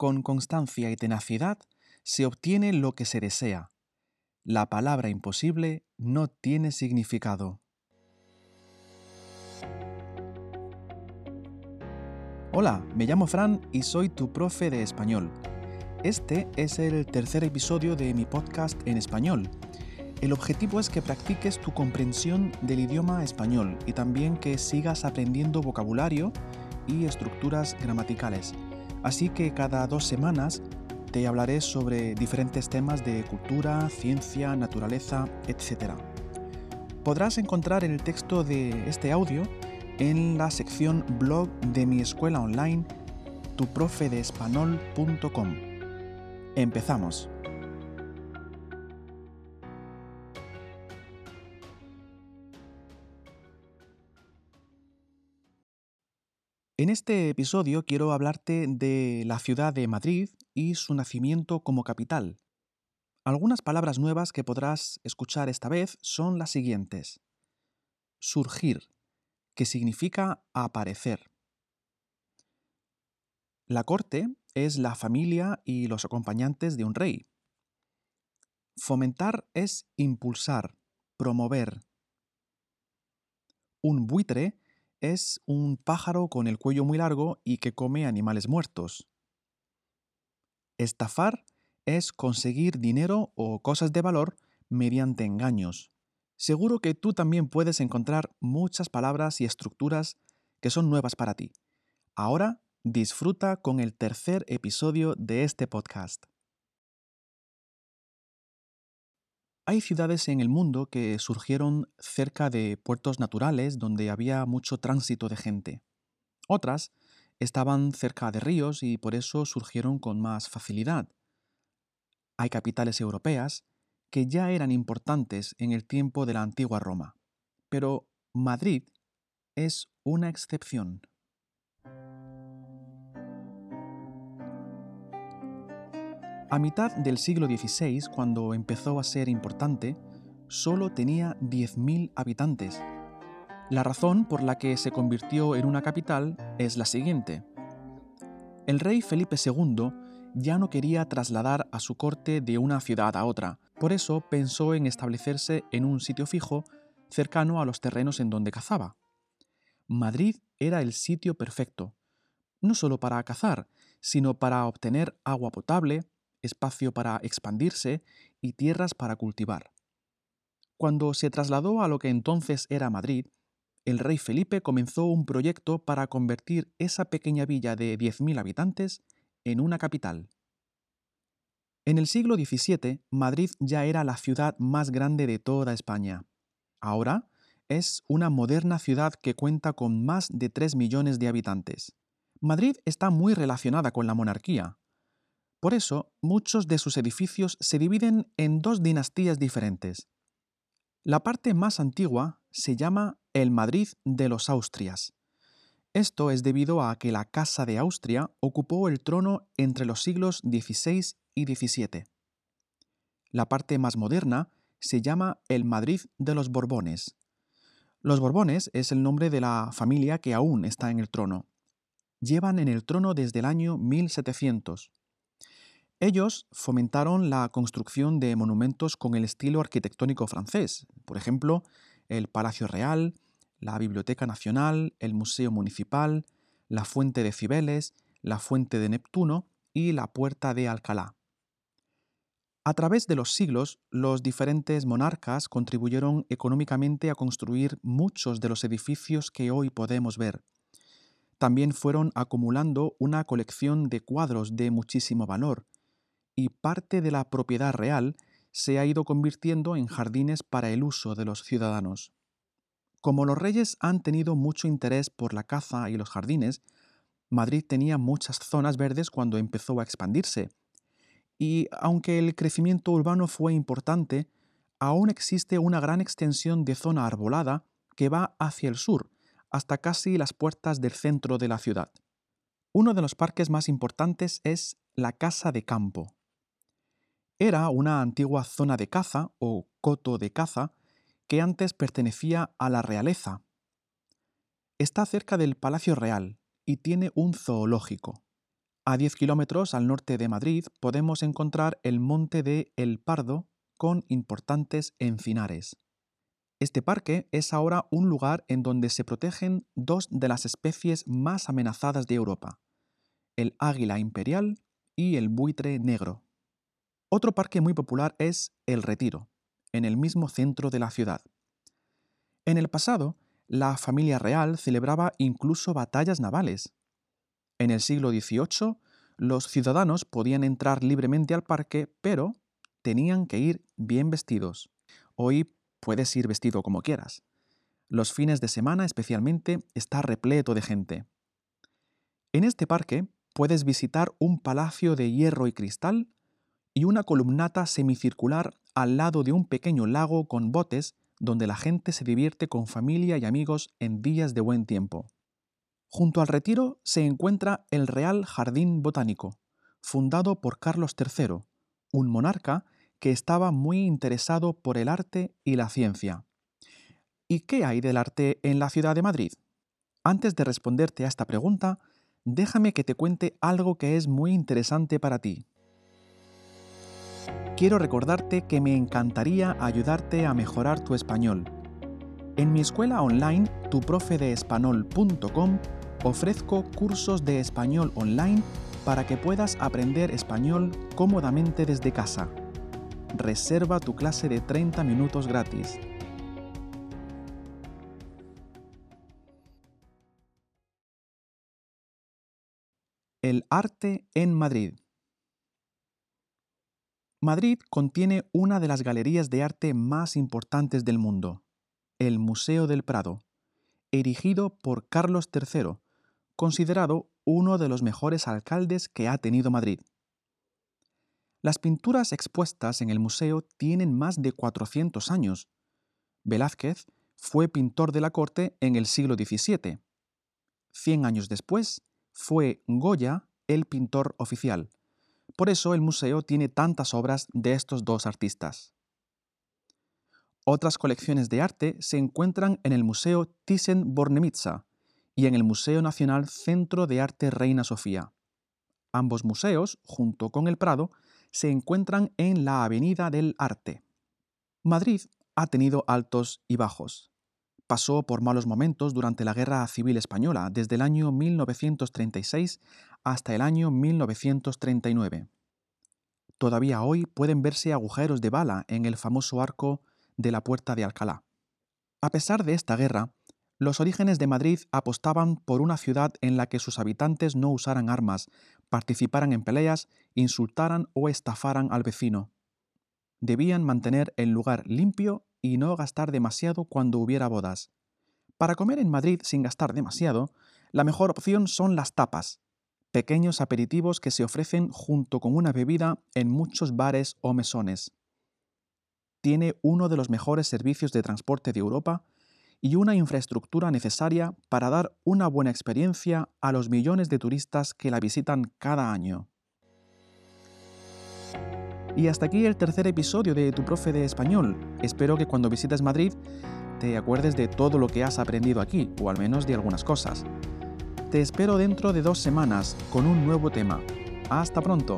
con constancia y tenacidad se obtiene lo que se desea. La palabra imposible no tiene significado. Hola, me llamo Fran y soy tu profe de español. Este es el tercer episodio de mi podcast en español. El objetivo es que practiques tu comprensión del idioma español y también que sigas aprendiendo vocabulario y estructuras gramaticales. Así que cada dos semanas te hablaré sobre diferentes temas de cultura, ciencia, naturaleza, etc. Podrás encontrar el texto de este audio en la sección blog de mi escuela online tuprofedespanol.com. Empezamos. En este episodio quiero hablarte de la ciudad de Madrid y su nacimiento como capital. Algunas palabras nuevas que podrás escuchar esta vez son las siguientes. Surgir, que significa aparecer. La corte es la familia y los acompañantes de un rey. Fomentar es impulsar, promover. Un buitre es un pájaro con el cuello muy largo y que come animales muertos. Estafar es conseguir dinero o cosas de valor mediante engaños. Seguro que tú también puedes encontrar muchas palabras y estructuras que son nuevas para ti. Ahora Disfruta con el tercer episodio de este podcast. Hay ciudades en el mundo que surgieron cerca de puertos naturales donde había mucho tránsito de gente. Otras estaban cerca de ríos y por eso surgieron con más facilidad. Hay capitales europeas que ya eran importantes en el tiempo de la antigua Roma, pero Madrid es una excepción. A mitad del siglo XVI, cuando empezó a ser importante, solo tenía 10.000 habitantes. La razón por la que se convirtió en una capital es la siguiente. El rey Felipe II ya no quería trasladar a su corte de una ciudad a otra, por eso pensó en establecerse en un sitio fijo cercano a los terrenos en donde cazaba. Madrid era el sitio perfecto, no solo para cazar, sino para obtener agua potable, espacio para expandirse y tierras para cultivar. Cuando se trasladó a lo que entonces era Madrid, el rey Felipe comenzó un proyecto para convertir esa pequeña villa de 10.000 habitantes en una capital. En el siglo XVII, Madrid ya era la ciudad más grande de toda España. Ahora es una moderna ciudad que cuenta con más de 3 millones de habitantes. Madrid está muy relacionada con la monarquía, por eso, muchos de sus edificios se dividen en dos dinastías diferentes. La parte más antigua se llama el Madrid de los Austrias. Esto es debido a que la Casa de Austria ocupó el trono entre los siglos XVI y XVII. La parte más moderna se llama el Madrid de los Borbones. Los Borbones es el nombre de la familia que aún está en el trono. Llevan en el trono desde el año 1700. Ellos fomentaron la construcción de monumentos con el estilo arquitectónico francés, por ejemplo, el Palacio Real, la Biblioteca Nacional, el Museo Municipal, la Fuente de Cibeles, la Fuente de Neptuno y la Puerta de Alcalá. A través de los siglos, los diferentes monarcas contribuyeron económicamente a construir muchos de los edificios que hoy podemos ver. También fueron acumulando una colección de cuadros de muchísimo valor, y parte de la propiedad real se ha ido convirtiendo en jardines para el uso de los ciudadanos. Como los reyes han tenido mucho interés por la caza y los jardines, Madrid tenía muchas zonas verdes cuando empezó a expandirse. Y aunque el crecimiento urbano fue importante, aún existe una gran extensión de zona arbolada que va hacia el sur, hasta casi las puertas del centro de la ciudad. Uno de los parques más importantes es la Casa de Campo, era una antigua zona de caza o coto de caza que antes pertenecía a la realeza. Está cerca del Palacio Real y tiene un zoológico. A 10 kilómetros al norte de Madrid podemos encontrar el monte de El Pardo con importantes encinares. Este parque es ahora un lugar en donde se protegen dos de las especies más amenazadas de Europa, el águila imperial y el buitre negro. Otro parque muy popular es El Retiro, en el mismo centro de la ciudad. En el pasado, la familia real celebraba incluso batallas navales. En el siglo XVIII, los ciudadanos podían entrar libremente al parque, pero tenían que ir bien vestidos. Hoy puedes ir vestido como quieras. Los fines de semana especialmente está repleto de gente. En este parque puedes visitar un palacio de hierro y cristal y una columnata semicircular al lado de un pequeño lago con botes donde la gente se divierte con familia y amigos en días de buen tiempo. Junto al retiro se encuentra el Real Jardín Botánico, fundado por Carlos III, un monarca que estaba muy interesado por el arte y la ciencia. ¿Y qué hay del arte en la ciudad de Madrid? Antes de responderte a esta pregunta, déjame que te cuente algo que es muy interesante para ti quiero recordarte que me encantaría ayudarte a mejorar tu español. En mi escuela online, tuprofedeespanol.com, ofrezco cursos de español online para que puedas aprender español cómodamente desde casa. Reserva tu clase de 30 minutos gratis. El arte en Madrid. Madrid contiene una de las galerías de arte más importantes del mundo, el Museo del Prado, erigido por Carlos III, considerado uno de los mejores alcaldes que ha tenido Madrid. Las pinturas expuestas en el museo tienen más de 400 años. Velázquez fue pintor de la corte en el siglo XVII. Cien años después, fue Goya el pintor oficial por eso el museo tiene tantas obras de estos dos artistas. Otras colecciones de arte se encuentran en el Museo Thyssen-Bornemisza y en el Museo Nacional Centro de Arte Reina Sofía. Ambos museos, junto con el Prado, se encuentran en la Avenida del Arte. Madrid ha tenido altos y bajos. Pasó por malos momentos durante la Guerra Civil Española, desde el año 1936 hasta el año 1939. Todavía hoy pueden verse agujeros de bala en el famoso arco de la Puerta de Alcalá. A pesar de esta guerra, los orígenes de Madrid apostaban por una ciudad en la que sus habitantes no usaran armas, participaran en peleas, insultaran o estafaran al vecino. Debían mantener el lugar limpio y no gastar demasiado cuando hubiera bodas. Para comer en Madrid sin gastar demasiado, la mejor opción son las tapas, pequeños aperitivos que se ofrecen junto con una bebida en muchos bares o mesones. Tiene uno de los mejores servicios de transporte de Europa y una infraestructura necesaria para dar una buena experiencia a los millones de turistas que la visitan cada año. Y hasta aquí el tercer episodio de Tu Profe de Español. Espero que cuando visites Madrid te acuerdes de todo lo que has aprendido aquí, o al menos de algunas cosas. Te espero dentro de dos semanas con un nuevo tema. Hasta pronto.